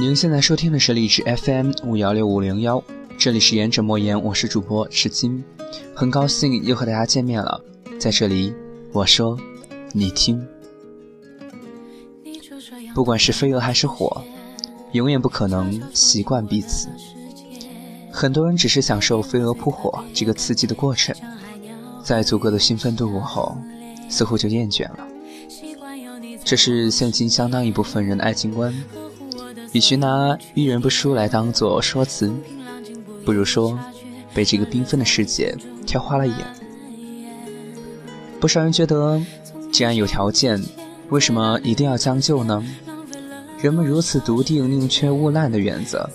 您现在收听的是荔枝 FM 五幺六五零幺，这里是言者莫言，我是主播赤金，很高兴又和大家见面了。在这里，我说，你听，不管是飞蛾还是火，永远不可能习惯彼此。很多人只是享受飞蛾扑火这个刺激的过程，在足够的兴奋度过后，似乎就厌倦了。这是现今相当一部分人的爱情观。与其拿“遇人不淑”来当做说辞，不如说被这个缤纷的世界挑花了眼。不少人觉得，既然有条件，为什么一定要将就呢？人们如此笃定宁缺毋滥的原则，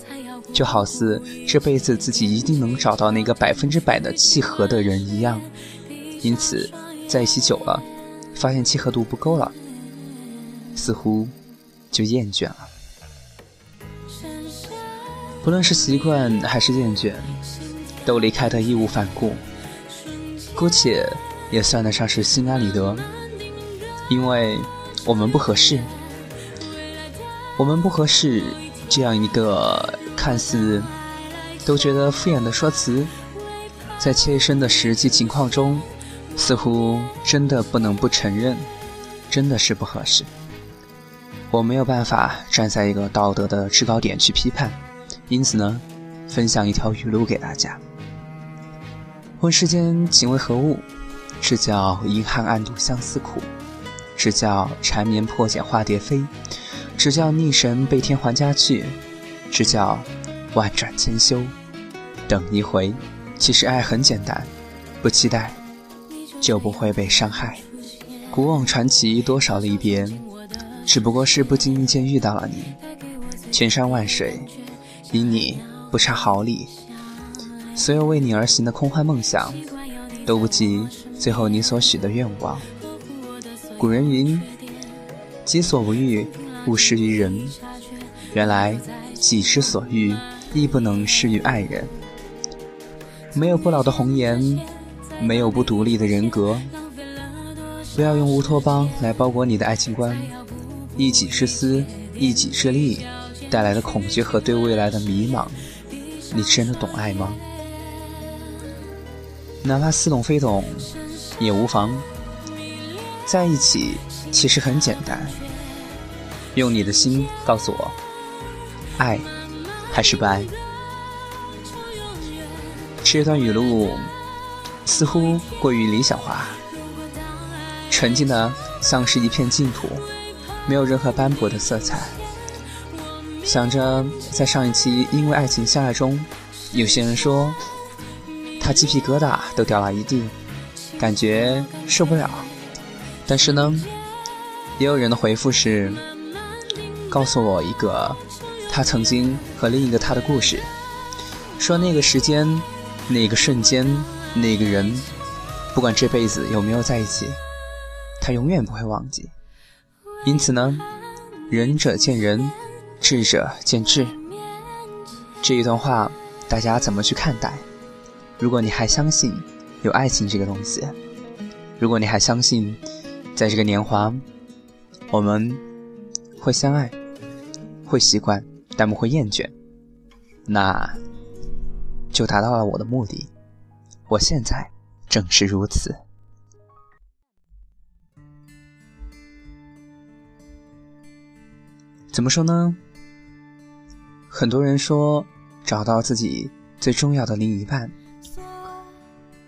就好似这辈子自己一定能找到那个百分之百的契合的人一样。因此，在一起久了，发现契合度不够了，似乎就厌倦了。不论是习惯还是厌倦，都离开的义无反顾，姑且也算得上是心安理得，因为我们不合适。我们不合适这样一个看似都觉得敷衍的说辞，在切身的实际情况中，似乎真的不能不承认，真的是不合适。我没有办法站在一个道德的制高点去批判。因此呢，分享一条语录给大家：问世间情为何物？只叫银汉暗度相思苦；只叫缠绵破茧化蝶飞；只叫逆神背天还家去；只叫万转千修等一回。其实爱很简单，不期待就不会被伤害。古往传奇多少离别，只不过是不经意间遇到了你。千山万水。因你不差毫厘，所有为你而行的空幻梦想，都不及最后你所许的愿望。古人云：“己所不欲，勿施于人。”原来己之所欲，亦不能施于爱人。没有不老的红颜，没有不独立的人格。不要用乌托邦来包裹你的爱情观，一己之私，一己之利。带来的恐惧和对未来的迷茫，你真的懂爱吗？哪怕似懂非懂，也无妨。在一起其实很简单，用你的心告诉我，爱还是不爱？这段语录似乎过于理想化，纯净的像是一片净土，没有任何斑驳的色彩。想着在上一期《因为爱情相爱》中，有些人说他鸡皮疙瘩都掉了一地，感觉受不了。但是呢，也有人的回复是告诉我一个他曾经和另一个他的故事，说那个时间、那个瞬间、那个人，不管这辈子有没有在一起，他永远不会忘记。因此呢，仁者见仁。智者见智，这一段话大家怎么去看待？如果你还相信有爱情这个东西，如果你还相信在这个年华我们会相爱、会习惯，但不会厌倦，那就达到了我的目的。我现在正是如此。怎么说呢？很多人说，找到自己最重要的另一半，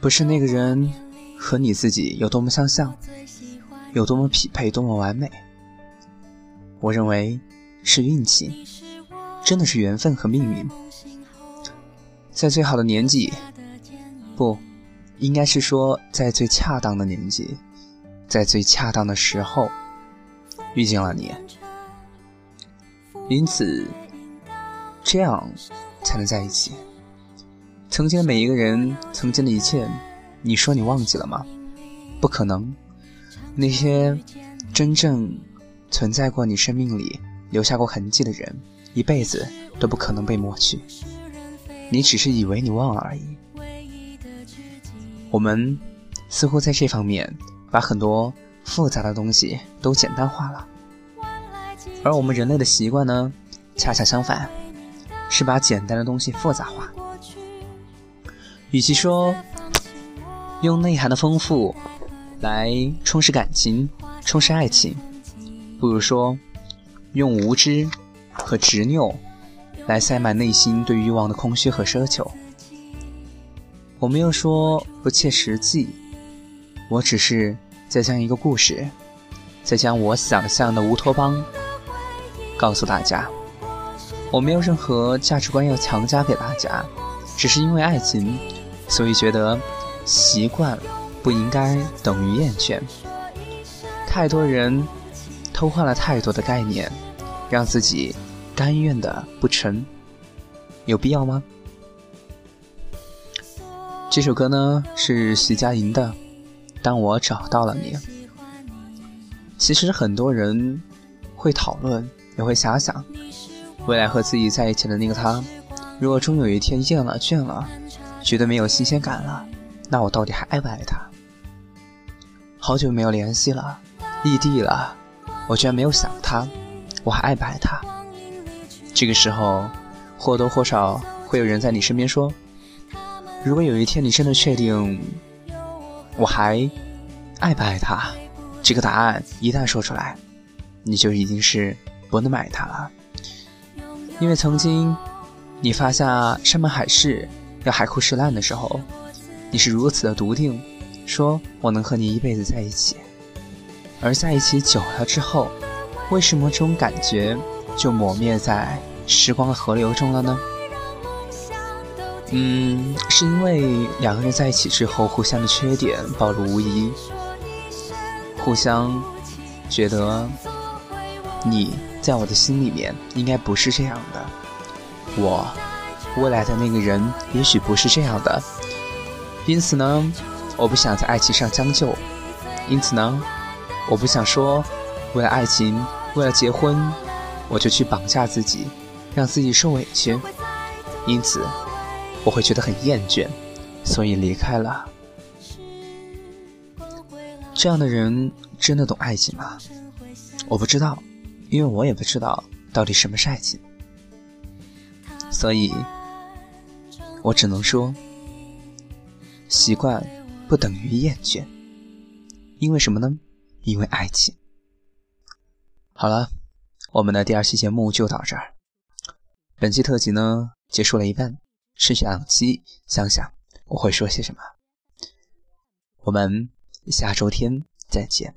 不是那个人和你自己有多么相像，有多么匹配，多么完美。我认为是运气，真的是缘分和命运，在最好的年纪，不，应该是说在最恰当的年纪，在最恰当的时候，遇见了你，因此。这样才能在一起。曾经的每一个人，曾经的一切，你说你忘记了吗？不可能。那些真正存在过你生命里、留下过痕迹的人，一辈子都不可能被抹去。你只是以为你忘了而已。我们似乎在这方面把很多复杂的东西都简单化了，而我们人类的习惯呢？恰恰相反，是把简单的东西复杂化。与其说用内涵的丰富来充实感情、充实爱情，不如说用无知和执拗来塞满内心对欲望的空虚和奢求。我没有说不切实际，我只是在讲一个故事，在将我想象的乌托邦告诉大家。我没有任何价值观要强加给大家，只是因为爱情。所以觉得习惯不应该等于厌倦。太多人偷换了太多的概念，让自己甘愿的不成，有必要吗？这首歌呢是徐佳莹的《当我找到了你》。其实很多人会讨论，也会遐想，未来和自己在一起的那个他，如果终有一天厌了、倦了。觉得没有新鲜感了，那我到底还爱不爱他？好久没有联系了，异地了，我居然没有想他，我还爱不爱他？这个时候，或多或少会有人在你身边说：“如果有一天你真的确定我还爱不爱他，这个答案一旦说出来，你就已经是不能买他了，因为曾经你发下山盟海誓。”要海枯石烂的时候，你是如此的笃定，说我能和你一辈子在一起。而在一起久了之后，为什么这种感觉就抹灭在时光的河流中了呢？嗯，是因为两个人在一起之后，互相的缺点暴露无遗，互相觉得你在我的心里面应该不是这样的，我。未来的那个人也许不是这样的，因此呢，我不想在爱情上将就，因此呢，我不想说为了爱情，为了结婚，我就去绑架自己，让自己受委屈，因此我会觉得很厌倦，所以离开了。这样的人真的懂爱情吗？我不知道，因为我也不知道到底什么是爱情，所以。我只能说，习惯不等于厌倦，因为什么呢？因为爱情。好了，我们的第二期节目就到这儿。本期特辑呢，结束了一半，剩下两期，想想我会说些什么。我们下周天再见。